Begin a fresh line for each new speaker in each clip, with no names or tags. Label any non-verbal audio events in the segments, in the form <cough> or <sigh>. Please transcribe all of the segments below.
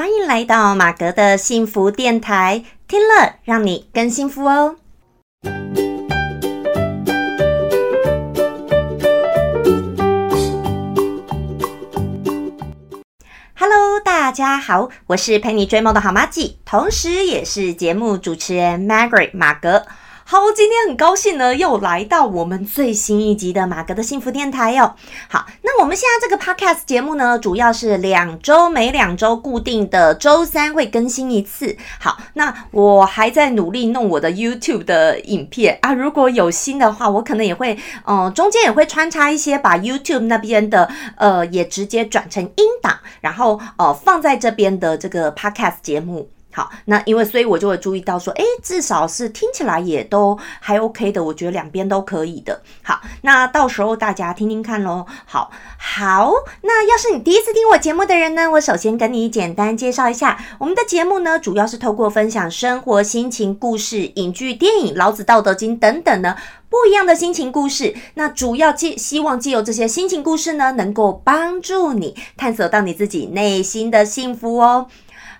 欢迎来到马格的幸福电台，听了让你更幸福哦。Hello，大家好，我是陪你追梦的好妈吉，同时也是节目主持人 Margaret 马格。好，今天很高兴呢，又来到我们最新一集的马格的幸福电台哟。好，那我们现在这个 podcast 节目呢，主要是两周每两周固定的周三会更新一次。好，那我还在努力弄我的 YouTube 的影片啊，如果有新的话，我可能也会，嗯，中间也会穿插一些，把 YouTube 那边的呃也直接转成音档，然后呃放在这边的这个 podcast 节目。好，那因为所以我就会注意到说，哎，至少是听起来也都还 OK 的，我觉得两边都可以的。好，那到时候大家听听看喽。好，好，那要是你第一次听我节目的人呢，我首先跟你简单介绍一下，我们的节目呢，主要是透过分享生活心情故事、影剧、电影、老子、道德经等等呢不一样的心情故事。那主要借希望借由这些心情故事呢，能够帮助你探索到你自己内心的幸福哦。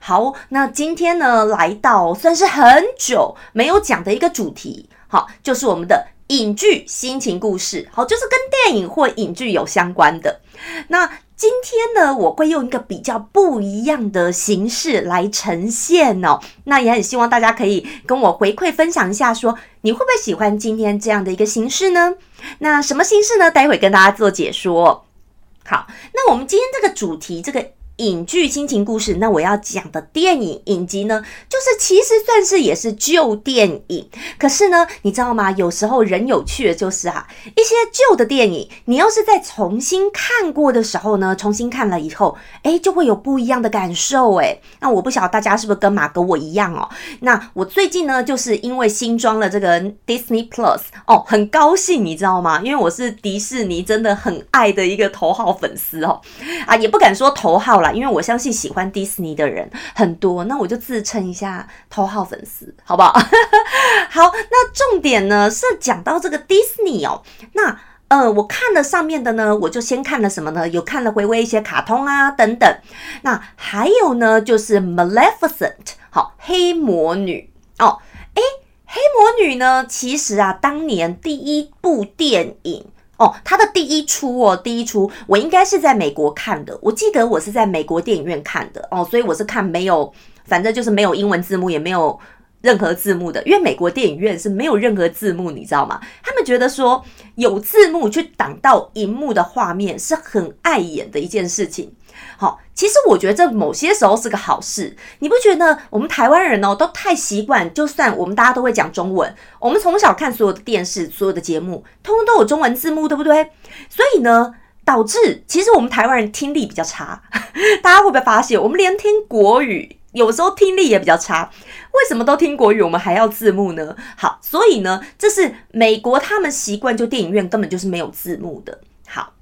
好，那今天呢，来到算是很久没有讲的一个主题，好，就是我们的影剧心情故事，好，就是跟电影或影剧有相关的。那今天呢，我会用一个比较不一样的形式来呈现哦。那也很希望大家可以跟我回馈分享一下，说你会不会喜欢今天这样的一个形式呢？那什么形式呢？待会跟大家做解说。好，那我们今天这个主题，这个。影剧亲情故事，那我要讲的电影影集呢，就是其实算是也是旧电影。可是呢，你知道吗？有时候人有趣的就是啊，一些旧的电影，你要是在重新看过的时候呢，重新看了以后，哎，就会有不一样的感受。哎，那我不晓得大家是不是跟马哥我一样哦？那我最近呢，就是因为新装了这个 Disney Plus 哦，很高兴，你知道吗？因为我是迪士尼真的很爱的一个头号粉丝哦，啊，也不敢说头号啦。因为我相信喜欢迪士尼的人很多，那我就自称一下头号粉丝，好不好？<laughs> 好，那重点呢是讲到这个迪士尼哦。那呃，我看了上面的呢，我就先看了什么呢？有看了回味一些卡通啊等等。那还有呢，就是 Maleficent，好，黑魔女哦。诶，黑魔女呢，其实啊，当年第一部电影。哦，他的第一出哦，第一出我应该是在美国看的，我记得我是在美国电影院看的哦，所以我是看没有，反正就是没有英文字幕，也没有任何字幕的，因为美国电影院是没有任何字幕，你知道吗？他们觉得说有字幕去挡到荧幕的画面是很碍眼的一件事情。好，其实我觉得这某些时候是个好事，你不觉得？我们台湾人哦，都太习惯，就算我们大家都会讲中文，我们从小看所有的电视、所有的节目，通通都有中文字幕，对不对？所以呢，导致其实我们台湾人听力比较差。<laughs> 大家会不会发现，我们连听国语有时候听力也比较差？为什么都听国语，我们还要字幕呢？好，所以呢，这是美国他们习惯，就电影院根本就是没有字幕的。好，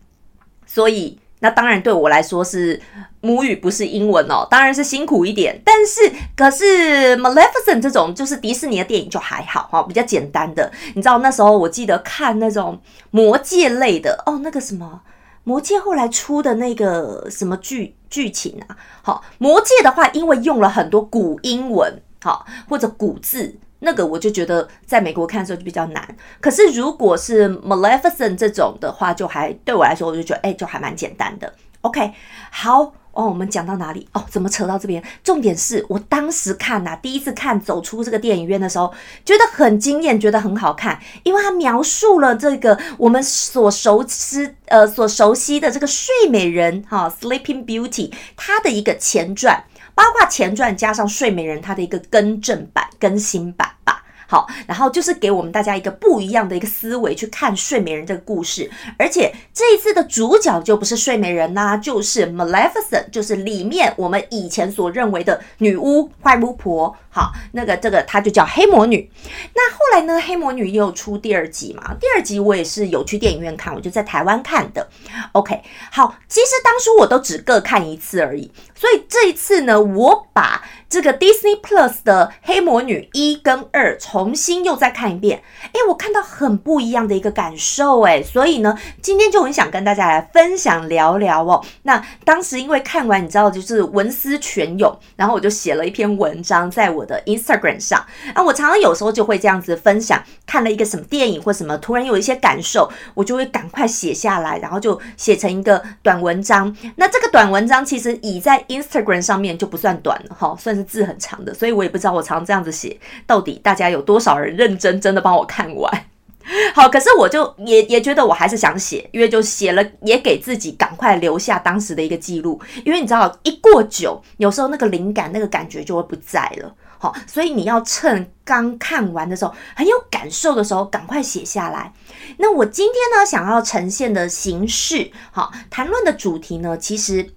所以。那当然对我来说是母语不是英文哦，当然是辛苦一点。但是可是 Maleficent 这种就是迪士尼的电影就还好哈，比较简单的。你知道那时候我记得看那种魔界类的哦，那个什么魔界后来出的那个什么剧剧情啊？好，魔界的话，因为用了很多古英文，好或者古字。那个我就觉得在美国看的时候就比较难，可是如果是 Maleficent 这种的话，就还对我来说，我就觉得哎，就还蛮简单的。OK，好哦，我们讲到哪里？哦，怎么扯到这边？重点是我当时看呐，第一次看走出这个电影院的时候，觉得很惊艳，觉得很好看，因为它描述了这个我们所熟知呃所熟悉的这个睡美人哈，Sleeping Beauty，它的一个前传。八卦前传加上睡美人，它的一个更正版、更新版吧。好，然后就是给我们大家一个不一样的一个思维去看睡美人这个故事，而且这一次的主角就不是睡美人啦，就是 Maleficent，就是里面我们以前所认为的女巫、坏巫婆。好，那个这个她就叫黑魔女。那后来呢，黑魔女又出第二集嘛？第二集我也是有去电影院看，我就在台湾看的。OK，好，其实当初我都只各看一次而已，所以这一次呢，我把这个 Disney Plus 的黑魔女一跟二重新又再看一遍，哎，我看到很不一样的一个感受，哎，所以呢，今天就很想跟大家来分享聊聊哦。那当时因为看完，你知道，就是文思泉涌，然后我就写了一篇文章在我的 Instagram 上。啊，我常常有时候就会这样子分享，看了一个什么电影或什么，突然有一些感受，我就会赶快写下来，然后就写成一个短文章。那这个短文章其实已在 Instagram 上面就不算短了哈，算是字很长的，所以我也不知道我常这样子写，到底大家有多少人认真真的帮我看完。<laughs> 好，可是我就也也觉得我还是想写，因为就写了，也给自己赶快留下当时的一个记录。因为你知道，一过久，有时候那个灵感、那个感觉就会不在了。好，所以你要趁刚看完的时候很有感受的时候，赶快写下来。那我今天呢，想要呈现的形式，好，谈论的主题呢，其实。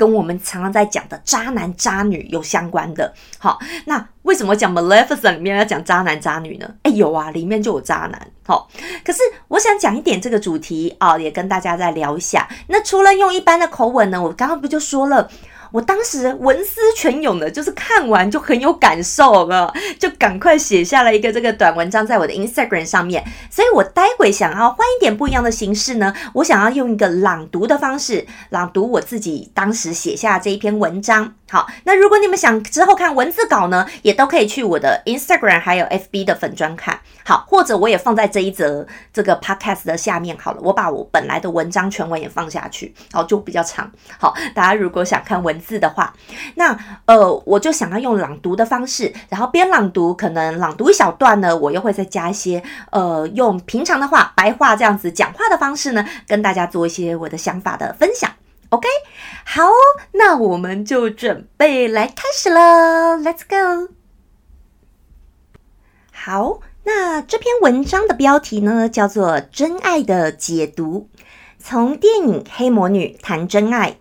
跟我们常常在讲的渣男渣女有相关的，好，那为什么讲 Maleficent 里面要讲渣男渣女呢？哎，有啊，里面就有渣男，好，可是我想讲一点这个主题啊，也跟大家再聊一下。那除了用一般的口吻呢，我刚刚不就说了？我当时文思泉涌的，就是看完就很有感受了，就赶快写下了一个这个短文章在我的 Instagram 上面。所以我待会想要换一点不一样的形式呢，我想要用一个朗读的方式朗读我自己当时写下这一篇文章。好，那如果你们想之后看文字稿呢，也都可以去我的 Instagram 还有 FB 的粉专看。好，或者我也放在这一则这个 Podcast 的下面好了，我把我本来的文章全文也放下去，好就比较长。好，大家如果想看文字的话，那呃我就想要用朗读的方式，然后边朗读，可能朗读一小段呢，我又会再加一些呃用平常的话白话这样子讲话的方式呢，跟大家做一些我的想法的分享。OK，好，那我们就准备来开始了，Let's go。好，那这篇文章的标题呢，叫做《真爱的解读》，从电影《黑魔女》谈真爱。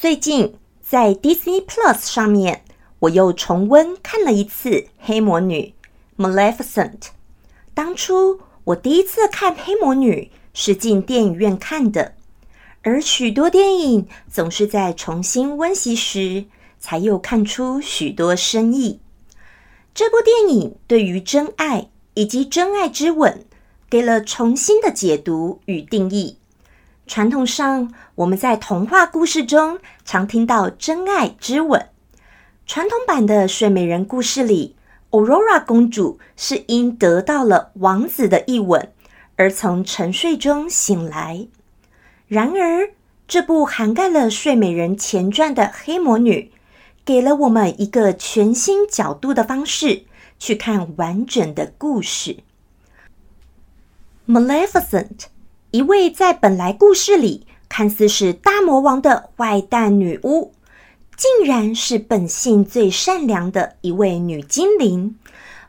最近在 Disney Plus 上面，我又重温看了一次《黑魔女》（Maleficent）。当初我第一次看《黑魔女》是进电影院看的。而许多电影总是在重新温习时，才又看出许多深意。这部电影对于真爱以及真爱之吻，给了重新的解读与定义。传统上，我们在童话故事中常听到真爱之吻。传统版的睡美人故事里，Aurora 公主是因得到了王子的一吻，而从沉睡中醒来。然而，这部涵盖了《睡美人》前传的《黑魔女》，给了我们一个全新角度的方式去看完整的故事。Maleficent，一位在本来故事里看似是大魔王的坏蛋女巫，竟然是本性最善良的一位女精灵，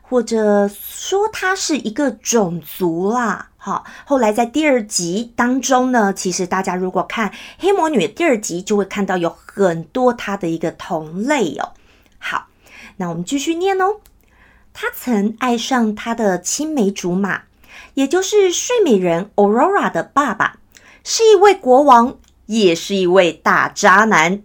或者说她是一个种族啦。好，后来在第二集当中呢，其实大家如果看《黑魔女》第二集，就会看到有很多她的一个同类哦。好，那我们继续念哦。她曾爱上她的青梅竹马，也就是睡美人 Aurora 的爸爸，是一位国王，也是一位大渣男。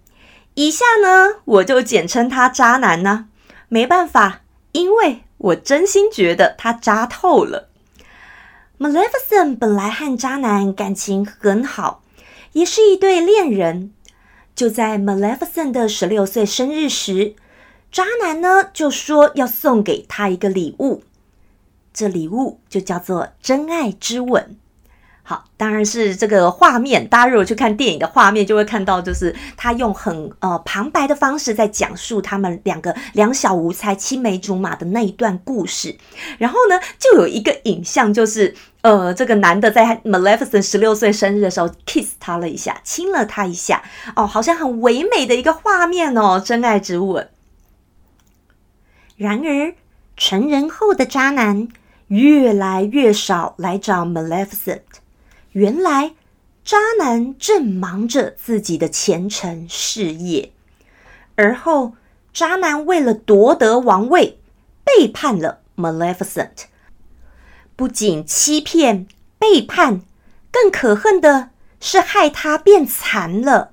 以下呢，我就简称他渣男呢。没办法，因为我真心觉得他渣透了。Maleficent 本来和渣男感情很好，也是一对恋人。就在 Maleficent 的十六岁生日时，渣男呢就说要送给他一个礼物，这礼物就叫做真爱之吻。好，当然是这个画面。大家如果去看电影的画面，就会看到，就是他用很呃旁白的方式在讲述他们两个两小无猜、青梅竹马的那一段故事。然后呢，就有一个影像，就是呃这个男的在 Maleficent 十六岁生日的时候 kiss 他了一下，亲了他一下，哦，好像很唯美的一个画面哦，真爱之吻。然而，成人后的渣男越来越少来找 Maleficent。原来，渣男正忙着自己的前程事业，而后渣男为了夺得王位，背叛了 Maleficent。不仅欺骗、背叛，更可恨的是害他变残了。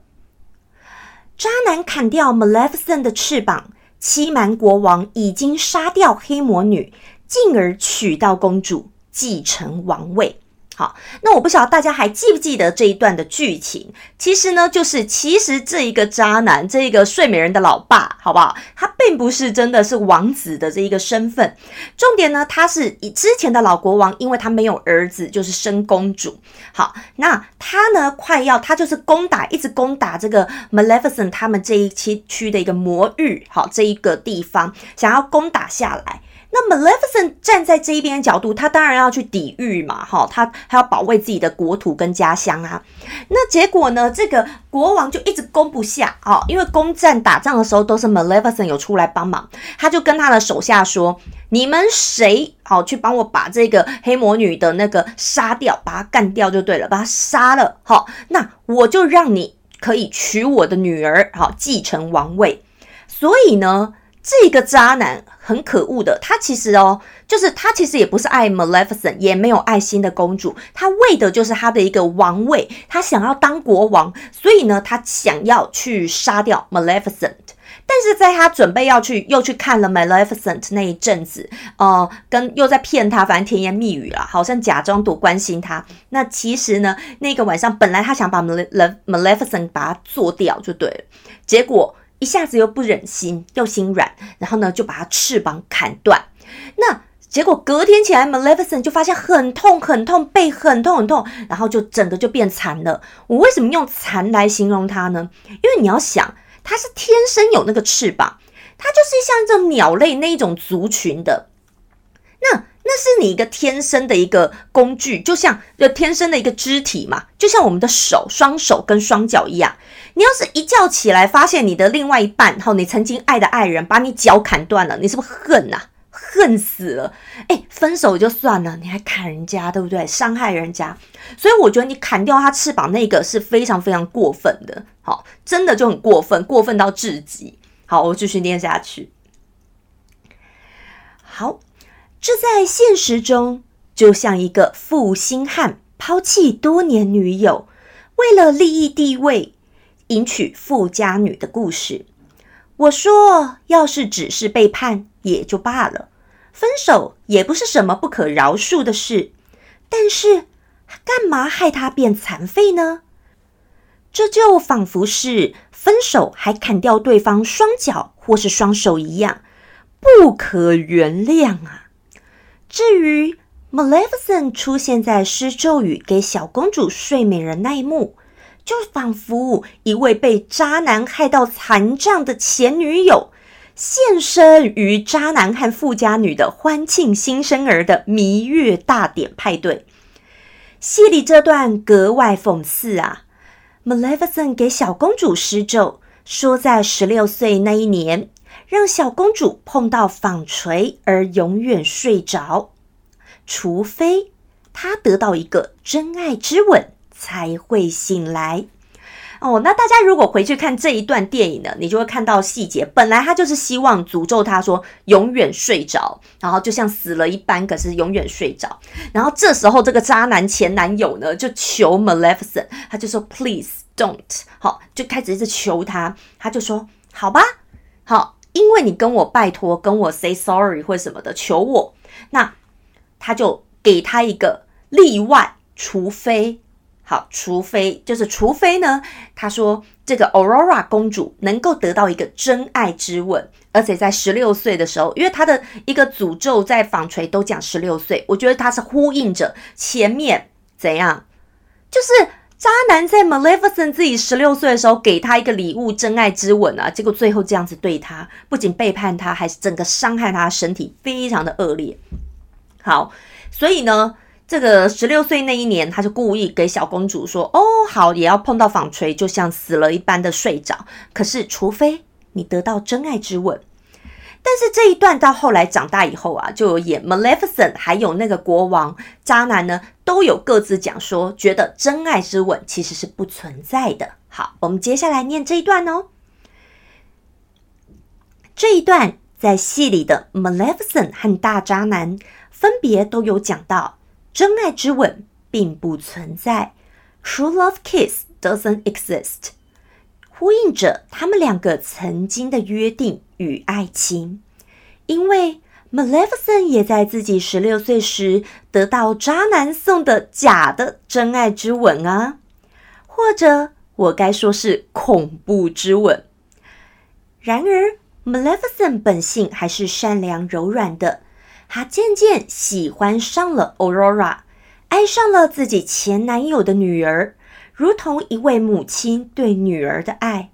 渣男砍掉 Maleficent 的翅膀，欺瞒国王已经杀掉黑魔女，进而娶到公主，继承王位。好，那我不晓得大家还记不记得这一段的剧情？其实呢，就是其实这一个渣男，这一个睡美人的老爸，好不好？他并不是真的是王子的这一个身份。重点呢，他是以之前的老国王，因为他没有儿子，就是生公主。好，那他呢，快要他就是攻打，一直攻打这个 Maleficent 他们这一期区的一个魔域，好，这一个地方想要攻打下来。那 Maleficent 站在这一边的角度，他当然要去抵御嘛，哈，他还要保卫自己的国土跟家乡啊。那结果呢，这个国王就一直攻不下，哦，因为攻占打仗的时候都是 Maleficent 有出来帮忙，他就跟他的手下说：“你们谁好去帮我把这个黑魔女的那个杀掉，把她干掉就对了，把她杀了，好，那我就让你可以娶我的女儿，好，继承王位。所以呢。”这个渣男很可恶的，他其实哦，就是他其实也不是爱 Maleficent，也没有爱新的公主，他为的就是他的一个王位，他想要当国王，所以呢，他想要去杀掉 Maleficent。但是在他准备要去又去看了 Maleficent 那一阵子，呃，跟又在骗他，反正甜言蜜语啦，好像假装多关心他。那其实呢，那个晚上本来他想把 Maleficent 把他做掉就对了，结果。一下子又不忍心，又心软，然后呢就把它翅膀砍断。那结果隔天起来，Maleficent 就发现很痛很痛，背很痛很痛，然后就整个就变残了。我为什么用残来形容它呢？因为你要想，它是天生有那个翅膀，它就是像这种鸟类那一种族群的。那那是你一个天生的一个工具，就像就天生的一个肢体嘛，就像我们的手、双手跟双脚一样。你要是一觉起来发现你的另外一半，哈，你曾经爱的爱人把你脚砍断了，你是不是恨呐？恨死了！哎，分手就算了，你还砍人家，对不对？伤害人家，所以我觉得你砍掉他翅膀那个是非常非常过分的，好，真的就很过分，过分到至极。好，我继续念下去。好，这在现实中就像一个负心汉抛弃多年女友，为了利益地位。迎娶富家女的故事，我说，要是只是背叛也就罢了，分手也不是什么不可饶恕的事。但是，干嘛害他变残废呢？这就仿佛是分手还砍掉对方双脚或是双手一样，不可原谅啊！至于 Maleficent 出现在施咒语给小公主睡美人那一幕。就仿佛一位被渣男害到残障的前女友，现身于渣男和富家女的欢庆新生儿的蜜月大典派对。戏里这段格外讽刺啊！Maleficent 给小公主施咒，说在十六岁那一年，让小公主碰到纺锤而永远睡着，除非她得到一个真爱之吻。才会醒来哦。那大家如果回去看这一段电影呢，你就会看到细节。本来他就是希望诅咒他说永远睡着，然后就像死了一般，可是永远睡着。然后这时候这个渣男前男友呢，就求 Maleficent，他就说 Please don't，好，就开始一直求他。他就说好吧，好，因为你跟我拜托，跟我 say sorry 或什么的，求我，那他就给他一个例外，除非。好，除非就是除非呢，他说这个 Aurora 公主能够得到一个真爱之吻，而且在十六岁的时候，因为他的一个诅咒在纺锤都讲十六岁，我觉得他是呼应着前面怎样，就是渣男在 Maleficent 自己十六岁的时候给他一个礼物真爱之吻啊，结果最后这样子对他，不仅背叛他，还是整个伤害他身体，非常的恶劣。好，所以呢。这个十六岁那一年，他就故意给小公主说：“哦，好，也要碰到纺锤，就像死了一般的睡着。可是，除非你得到真爱之吻。”但是这一段到后来长大以后啊，就演 Maleficent，还有那个国王渣男呢，都有各自讲说，觉得真爱之吻其实是不存在的。好，我们接下来念这一段哦。这一段在戏里的 Maleficent 和大渣男分别都有讲到。真爱之吻并不存在，True love kiss doesn't exist。呼应着他们两个曾经的约定与爱情。因为 Maleficent 也在自己十六岁时得到渣男送的假的真爱之吻啊，或者我该说是恐怖之吻。然而，Maleficent 本性还是善良柔软的，她渐渐喜欢上了 Aurora，爱上了自己前男友的女儿。如同一位母亲对女儿的爱。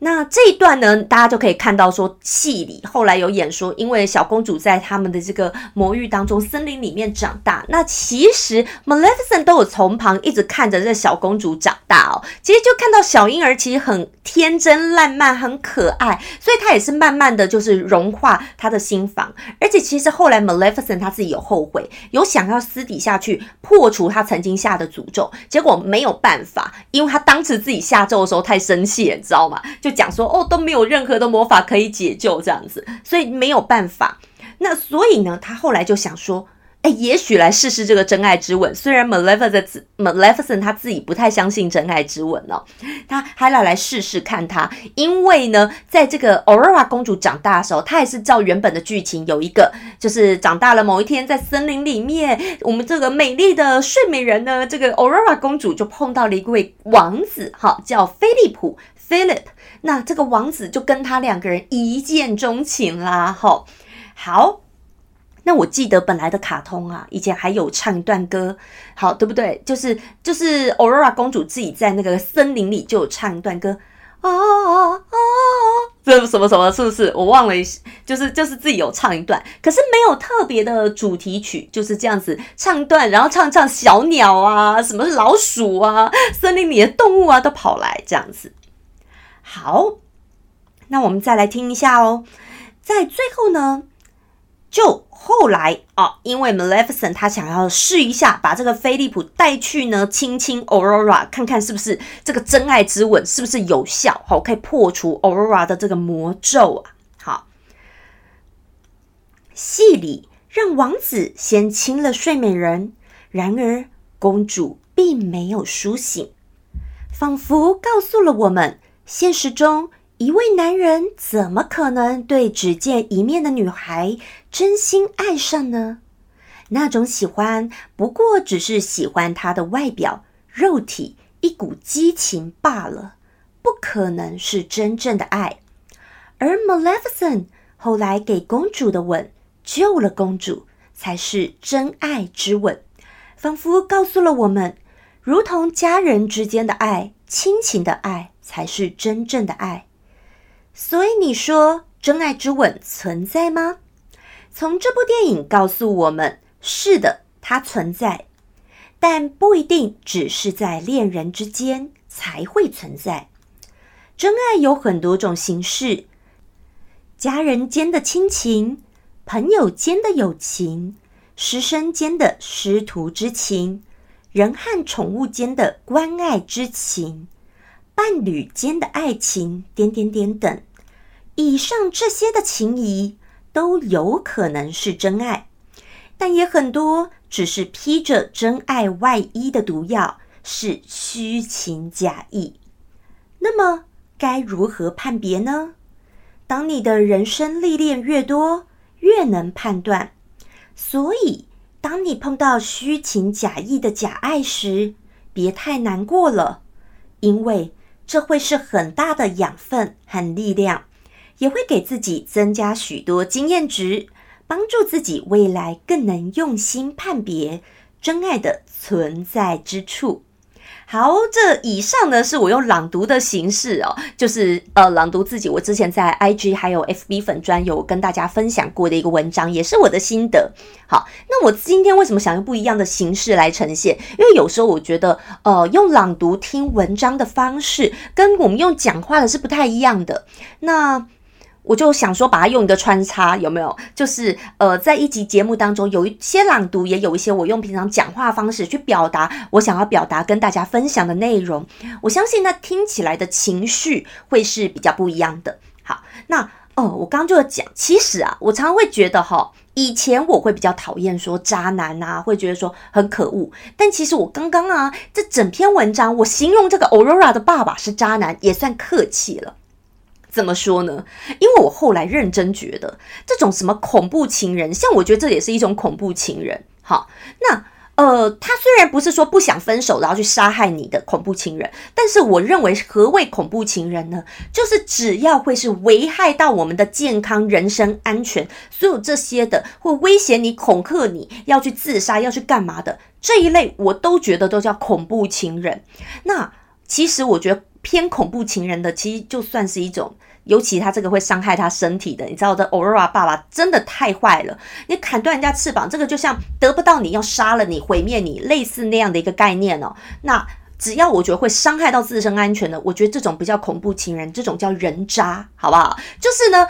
那这一段呢，大家就可以看到说，戏里后来有演说，因为小公主在他们的这个魔域当中，森林里面长大。那其实 Maleficent 都有从旁一直看着这小公主长大哦。其实就看到小婴儿其实很天真烂漫，很可爱，所以她也是慢慢的就是融化她的心房。而且其实后来 Maleficent 她自己有后悔，有想要私底下去破除她曾经下的诅咒，结果没有办法，因为她当时自己下咒的时候太生气，你知道吗？就讲说哦都没有任何的魔法可以解救这样子，所以没有办法。那所以呢，他后来就想说，哎，也许来试试这个真爱之吻。虽然 Maleficent Maleficent 他自己不太相信真爱之吻哦，他还来来试试看他。因为呢，在这个 Aurora 公主长大的时候，她也是照原本的剧情，有一个就是长大了某一天在森林里面，我们这个美丽的睡美人呢，这个 Aurora 公主就碰到了一位王子，哈，叫菲利普。Philip，那这个王子就跟他两个人一见钟情啦，吼，好，那我记得本来的卡通啊，以前还有唱一段歌，好，对不对？就是就是 Aurora 公主自己在那个森林里就有唱一段歌，啊啊啊，这什么什么，是不是？我忘了，就是就是自己有唱一段，可是没有特别的主题曲，就是这样子唱段，然后唱唱小鸟啊，什么老鼠啊，森林里的动物啊都跑来这样子。好，那我们再来听一下哦。在最后呢，就后来啊，因为 Maleficent 他想要试一下，把这个菲利普带去呢，亲亲 Aurora，看看是不是这个真爱之吻是不是有效，好，可以破除 Aurora 的这个魔咒啊。好，戏里让王子先亲了睡美人，然而公主并没有苏醒，仿佛告诉了我们。现实中，一位男人怎么可能对只见一面的女孩真心爱上呢？那种喜欢不过只是喜欢她的外表、肉体，一股激情罢了，不可能是真正的爱。而 Maleficent 后来给公主的吻，救了公主，才是真爱之吻，仿佛告诉了我们，如同家人之间的爱、亲情的爱。才是真正的爱，所以你说真爱之吻存在吗？从这部电影告诉我们，是的，它存在，但不一定只是在恋人之间才会存在。真爱有很多种形式，家人间的亲情，朋友间的友情，师生间的师徒之情，人和宠物间的关爱之情。伴侣间的爱情，点点点等，以上这些的情谊都有可能是真爱，但也很多只是披着真爱外衣的毒药，是虚情假意。那么该如何判别呢？当你的人生历练越多，越能判断。所以，当你碰到虚情假意的假爱时，别太难过了，因为。这会是很大的养分和力量，也会给自己增加许多经验值，帮助自己未来更能用心判别真爱的存在之处。好，这以上呢是我用朗读的形式哦，就是呃朗读自己。我之前在 IG 还有 FB 粉专有跟大家分享过的一个文章，也是我的心得。好，那我今天为什么想用不一样的形式来呈现？因为有时候我觉得，呃，用朗读听文章的方式跟我们用讲话的是不太一样的。那我就想说，把它用一个穿插，有没有？就是呃，在一集节目当中，有一些朗读，也有一些我用平常讲话方式去表达我想要表达跟大家分享的内容。我相信那听起来的情绪会是比较不一样的。好，那哦，我刚刚就讲，其实啊，我常常会觉得哈。以前我会比较讨厌说渣男啊，会觉得说很可恶。但其实我刚刚啊，这整篇文章我形容这个 Aurora 的爸爸是渣男，也算客气了。怎么说呢？因为我后来认真觉得，这种什么恐怖情人，像我觉得这也是一种恐怖情人。好，那。呃，他虽然不是说不想分手然后去杀害你的恐怖情人，但是我认为何谓恐怖情人呢？就是只要会是危害到我们的健康、人身安全，所有这些的会威胁你、恐吓你要去自杀、要去干嘛的这一类，我都觉得都叫恐怖情人。那其实我觉得偏恐怖情人的，其实就算是一种。尤其他这个会伤害他身体的，你知道的，Aurora 爸爸真的太坏了。你砍断人家翅膀，这个就像得不到你要杀了你、毁灭你，类似那样的一个概念哦。那只要我觉得会伤害到自身安全的，我觉得这种不叫恐怖情人，这种叫人渣，好不好？就是呢，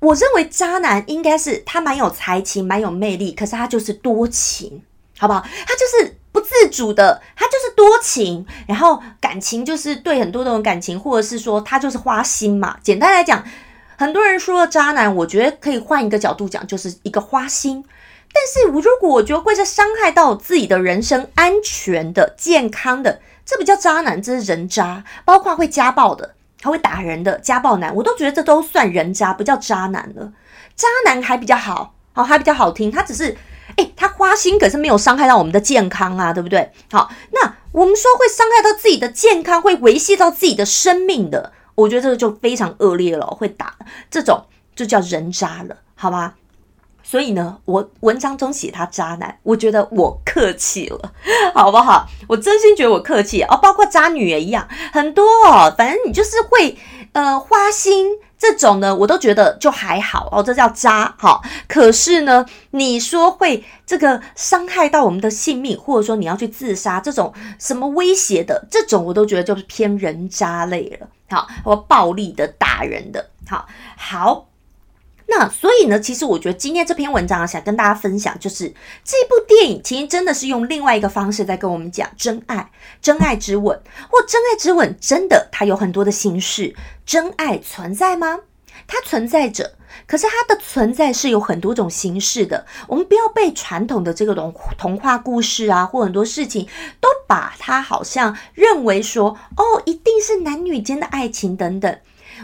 我认为渣男应该是他蛮有才情、蛮有魅力，可是他就是多情，好不好？他就是。不自主的，他就是多情，然后感情就是对很多种感情，或者是说他就是花心嘛。简单来讲，很多人说渣男，我觉得可以换一个角度讲，就是一个花心。但是我如果我觉得会是伤害到自己的人身安全的、健康的，这不叫渣男，这是人渣。包括会家暴的，他会打人的家暴男，我都觉得这都算人渣，不叫渣男了。渣男还比较好，好还比较好听，他只是。哎，他花心可是没有伤害到我们的健康啊，对不对？好，那我们说会伤害到自己的健康，会维系到自己的生命的，我觉得这个就非常恶劣了，会打这种就叫人渣了，好吧？所以呢，我文章中写他渣男，我觉得我客气了，好不好？我真心觉得我客气哦，包括渣女也一样，很多哦，反正你就是会呃花心。这种呢，我都觉得就还好哦，这叫渣哈。可是呢，你说会这个伤害到我们的性命，或者说你要去自杀，这种什么威胁的，这种我都觉得就是偏人渣类了。好，或暴力的打人的，好好。那所以呢，其实我觉得今天这篇文章想跟大家分享，就是这部电影其实真的是用另外一个方式在跟我们讲真爱、真爱之吻，或真爱之吻真的它有很多的形式。真爱存在吗？它存在着，可是它的存在是有很多种形式的。我们不要被传统的这个童童话故事啊，或很多事情都把它好像认为说，哦，一定是男女间的爱情等等。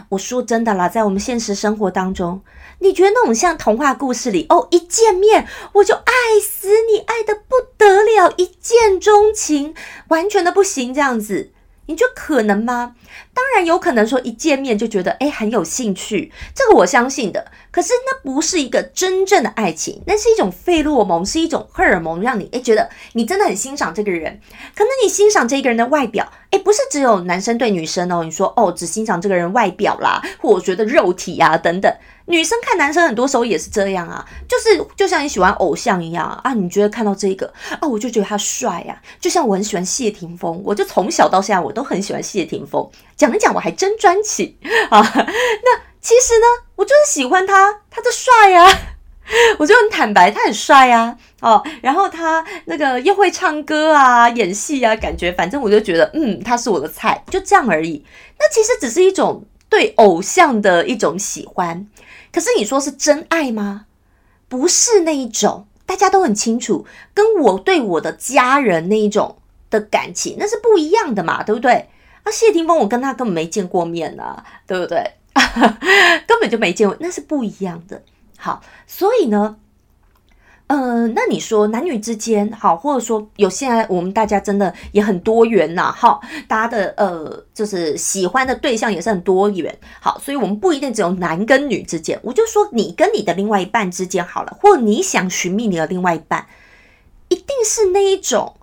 我说真的啦，在我们现实生活当中。你觉得那种像童话故事里哦，一见面我就爱死你，爱的不得了，一见钟情，完全的不行这样子，你觉得可能吗？当然有可能说一见面就觉得哎很有兴趣，这个我相信的。可是那不是一个真正的爱情，那是一种费洛蒙，是一种荷尔蒙，让你哎觉得你真的很欣赏这个人。可能你欣赏这个人的外表，哎，不是只有男生对女生哦。你说哦，只欣赏这个人外表啦，或我觉得肉体啊等等。女生看男生很多时候也是这样啊，就是就像你喜欢偶像一样啊，你觉得看到这个啊，我就觉得他帅呀。就像我很喜欢谢霆锋，我就从小到现在我都很喜欢谢霆锋。讲一讲，我还真专情 <laughs> 啊。那其实呢，我就是喜欢他，他的帅呀。<laughs> 我就很坦白，他很帅呀。哦，然后他那个又会唱歌啊，演戏啊，感觉反正我就觉得，嗯，他是我的菜，就这样而已。那其实只是一种对偶像的一种喜欢。可是你说是真爱吗？不是那一种，大家都很清楚，跟我对我的家人那一种的感情，那是不一样的嘛，对不对？那谢霆锋，我跟他根本没见过面呐，对不对？<laughs> 根本就没见过，那是不一样的。好，所以呢，呃，那你说男女之间，好，或者说有现在我们大家真的也很多元呐，哈，大家的呃，就是喜欢的对象也是很多元。好，所以我们不一定只有男跟女之间，我就说你跟你的另外一半之间好了，或你想寻觅你的另外一半，一定是那一种。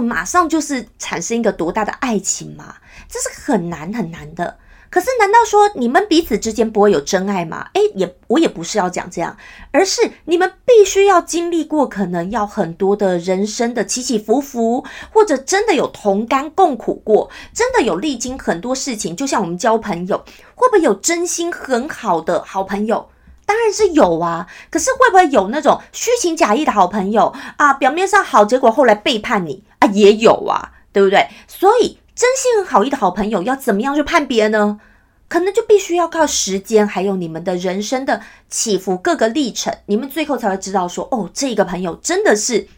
马上就是产生一个多大的爱情嘛？这是很难很难的。可是，难道说你们彼此之间不会有真爱吗？诶，也我也不是要讲这样，而是你们必须要经历过可能要很多的人生的起起伏伏，或者真的有同甘共苦过，真的有历经很多事情。就像我们交朋友，会不会有真心很好的好朋友？当然是有啊，可是会不会有那种虚情假意的好朋友啊？表面上好，结果后来背叛你啊？也有啊，对不对？所以真心好意的好朋友要怎么样去判别呢？可能就必须要靠时间，还有你们的人生的起伏各个历程，你们最后才会知道说，哦，这个朋友真的是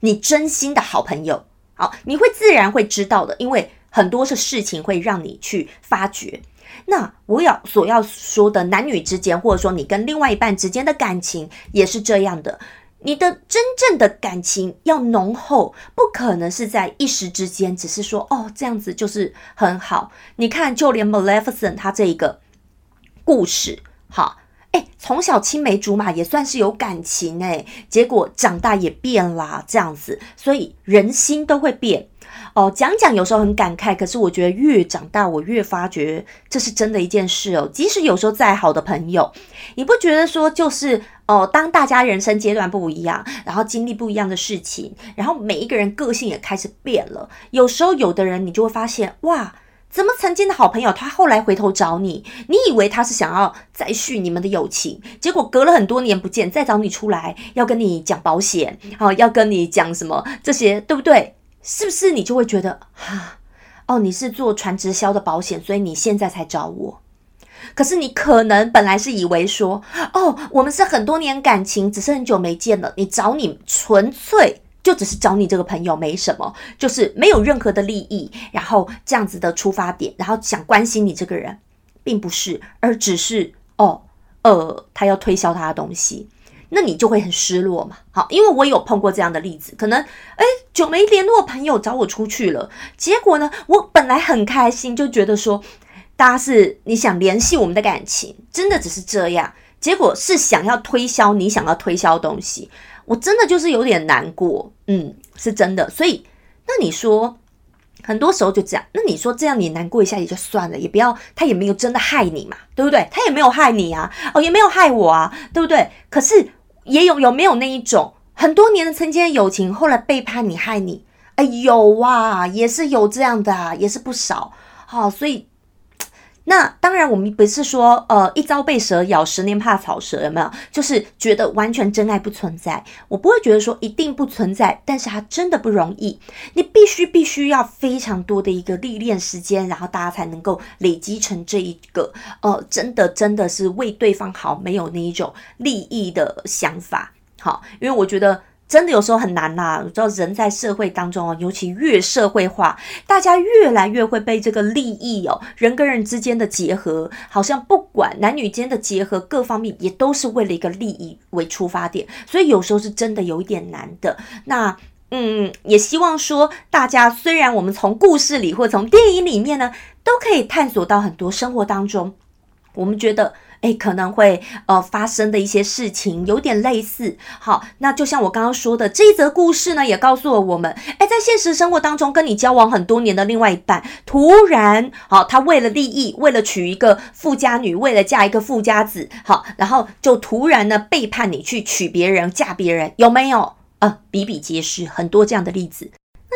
你真心的好朋友。好，你会自然会知道的，因为很多是事情会让你去发掘。那我要所要说的，男女之间，或者说你跟另外一半之间的感情，也是这样的。你的真正的感情要浓厚，不可能是在一时之间，只是说哦这样子就是很好。你看，就连 Maleficent 他这一个故事，哈，哎，从小青梅竹马也算是有感情哎，结果长大也变啦，这样子，所以人心都会变。哦，讲讲有时候很感慨，可是我觉得越长大，我越发觉这是真的一件事哦。即使有时候再好的朋友，你不觉得说就是哦，当大家人生阶段不一样，然后经历不一样的事情，然后每一个人个性也开始变了。有时候有的人你就会发现，哇，怎么曾经的好朋友，他后来回头找你，你以为他是想要再续你们的友情，结果隔了很多年不见，再找你出来要跟你讲保险，好，要跟你讲什么这些，对不对？是不是你就会觉得哈哦，你是做传直销的保险，所以你现在才找我。可是你可能本来是以为说哦，我们是很多年感情，只是很久没见了。你找你纯粹就只是找你这个朋友，没什么，就是没有任何的利益，然后这样子的出发点，然后想关心你这个人，并不是，而只是哦呃，他要推销他的东西。那你就会很失落嘛？好，因为我有碰过这样的例子，可能哎，久没联络朋友找我出去了，结果呢，我本来很开心，就觉得说，大家是你想联系我们的感情，真的只是这样，结果是想要推销你想要推销东西，我真的就是有点难过，嗯，是真的。所以，那你说，很多时候就这样，那你说这样你难过一下也就算了，也不要他也没有真的害你嘛，对不对？他也没有害你啊，哦，也没有害我啊，对不对？可是。也有有没有那一种很多年的曾经的友情，后来背叛你害你？哎，有啊，也是有这样的啊，也是不少。好，所以那当然我们不是说呃一朝被蛇咬，十年怕草蛇，有没有？就是觉得完全真爱不存在。我不会觉得说一定不存在，但是它真的不容易。你必须必须要非常多的一个历练时间，然后大家才能够累积成这一个呃真的真的是为对方好，没有那一种利益的想法。好，因为我觉得。真的有时候很难呐，你知道人在社会当中哦，尤其越社会化，大家越来越会被这个利益哦，人跟人之间的结合，好像不管男女间的结合，各方面也都是为了一个利益为出发点，所以有时候是真的有一点难的。那嗯，也希望说大家虽然我们从故事里或从电影里面呢，都可以探索到很多生活当中，我们觉得。哎，可能会呃发生的一些事情有点类似。好，那就像我刚刚说的这一则故事呢，也告诉了我们，哎，在现实生活当中，跟你交往很多年的另外一半，突然好，他为了利益，为了娶一个富家女，为了嫁一个富家子，好，然后就突然呢背叛你，去娶别人，嫁别人，有没有？呃，比比皆是，很多这样的例子。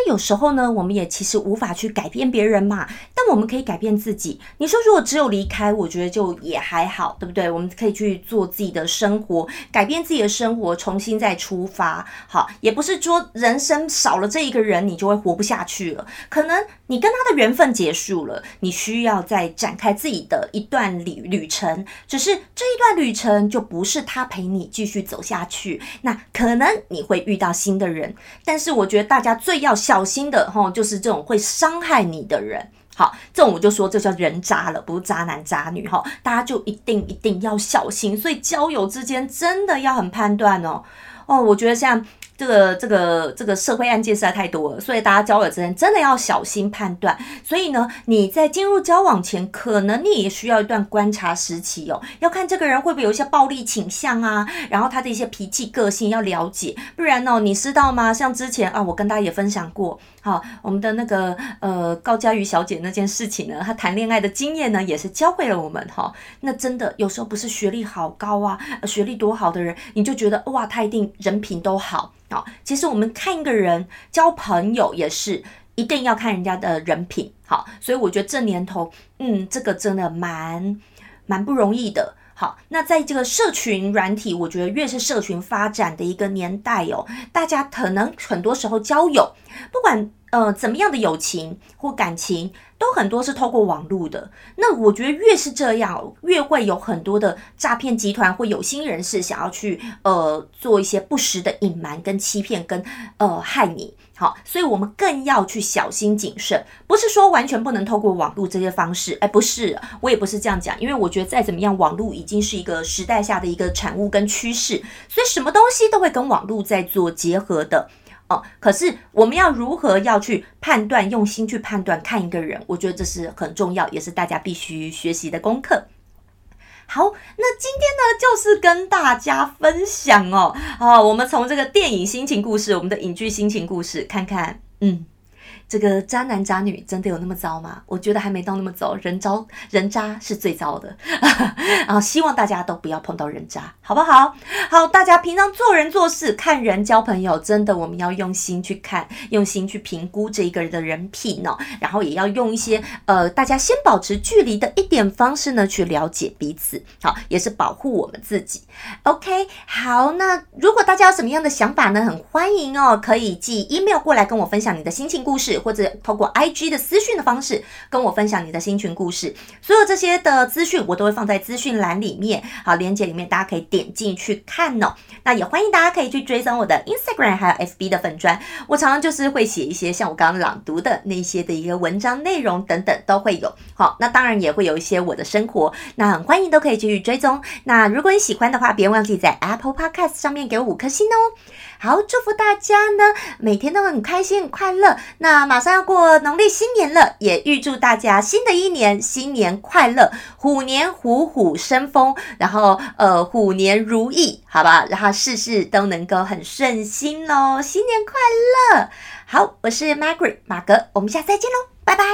有时候呢，我们也其实无法去改变别人嘛，但我们可以改变自己。你说如果只有离开，我觉得就也还好，对不对？我们可以去做自己的生活，改变自己的生活，重新再出发。好，也不是说人生少了这一个人，你就会活不下去了。可能你跟他的缘分结束了，你需要再展开自己的一段旅旅程。只是这一段旅程就不是他陪你继续走下去，那可能你会遇到新的人。但是我觉得大家最要。小心的哈，就是这种会伤害你的人，好，这种我就说这叫人渣了，不是渣男渣女哈，大家就一定一定要小心，所以交友之间真的要很判断哦，哦，我觉得像。这个这个这个社会案件实在太多了，所以大家交友之前真的要小心判断。所以呢，你在进入交往前，可能你也需要一段观察时期哦，要看这个人会不会有一些暴力倾向啊，然后他的一些脾气个性要了解，不然呢，你知道吗？像之前啊，我跟大家也分享过，好，我们的那个呃高佳瑜小姐那件事情呢，她谈恋爱的经验呢，也是教会了我们哈。那真的有时候不是学历好高啊，学历多好的人，你就觉得哇，他一定人品都好。好，其实我们看一个人交朋友也是一定要看人家的人品。好，所以我觉得这年头，嗯，这个真的蛮蛮不容易的。好，那在这个社群软体，我觉得越是社群发展的一个年代哦，大家可能很多时候交友，不管呃怎么样的友情或感情，都很多是透过网络的。那我觉得越是这样，越会有很多的诈骗集团或有心人士想要去呃做一些不实的隐瞒跟欺骗跟呃害你。好，所以我们更要去小心谨慎，不是说完全不能透过网络这些方式，哎，不是，我也不是这样讲，因为我觉得再怎么样，网络已经是一个时代下的一个产物跟趋势，所以什么东西都会跟网络在做结合的哦。可是我们要如何要去判断，用心去判断看一个人，我觉得这是很重要，也是大家必须学习的功课。好，那今天呢，就是跟大家分享哦，啊，我们从这个电影心情故事，我们的影剧心情故事，看看，嗯。这个渣男渣女真的有那么糟吗？我觉得还没到那么糟，人糟人渣是最糟的。<laughs> 啊希望大家都不要碰到人渣，好不好？好，大家平常做人做事、看人交朋友，真的我们要用心去看，用心去评估这一个人的人品呢。然后也要用一些呃，大家先保持距离的一点方式呢，去了解彼此。好，也是保护我们自己。OK，好，那如果大家有什么样的想法呢？很欢迎哦，可以寄 email 过来跟我分享你的心情故事。或者透过 IG 的私讯的方式跟我分享你的新群故事，所有这些的资讯我都会放在资讯栏里面，好，链接里面大家可以点进去看哦。那也欢迎大家可以去追踪我的 Instagram 还有 FB 的粉砖，我常常就是会写一些像我刚刚朗读的那些的一个文章内容等等都会有。好，那当然也会有一些我的生活，那很欢迎都可以继续追踪。那如果你喜欢的话，别忘记在 Apple Podcast 上面给我五颗星哦。好，祝福大家呢，每天都很开心、很快乐。那马上要过农历新年了，也预祝大家新的一年新年快乐，虎年虎虎生风，然后呃虎年如意，好吧？然后事事都能够很顺心喽，新年快乐！好，我是 Margaret 马格，我们下次再见喽，拜拜。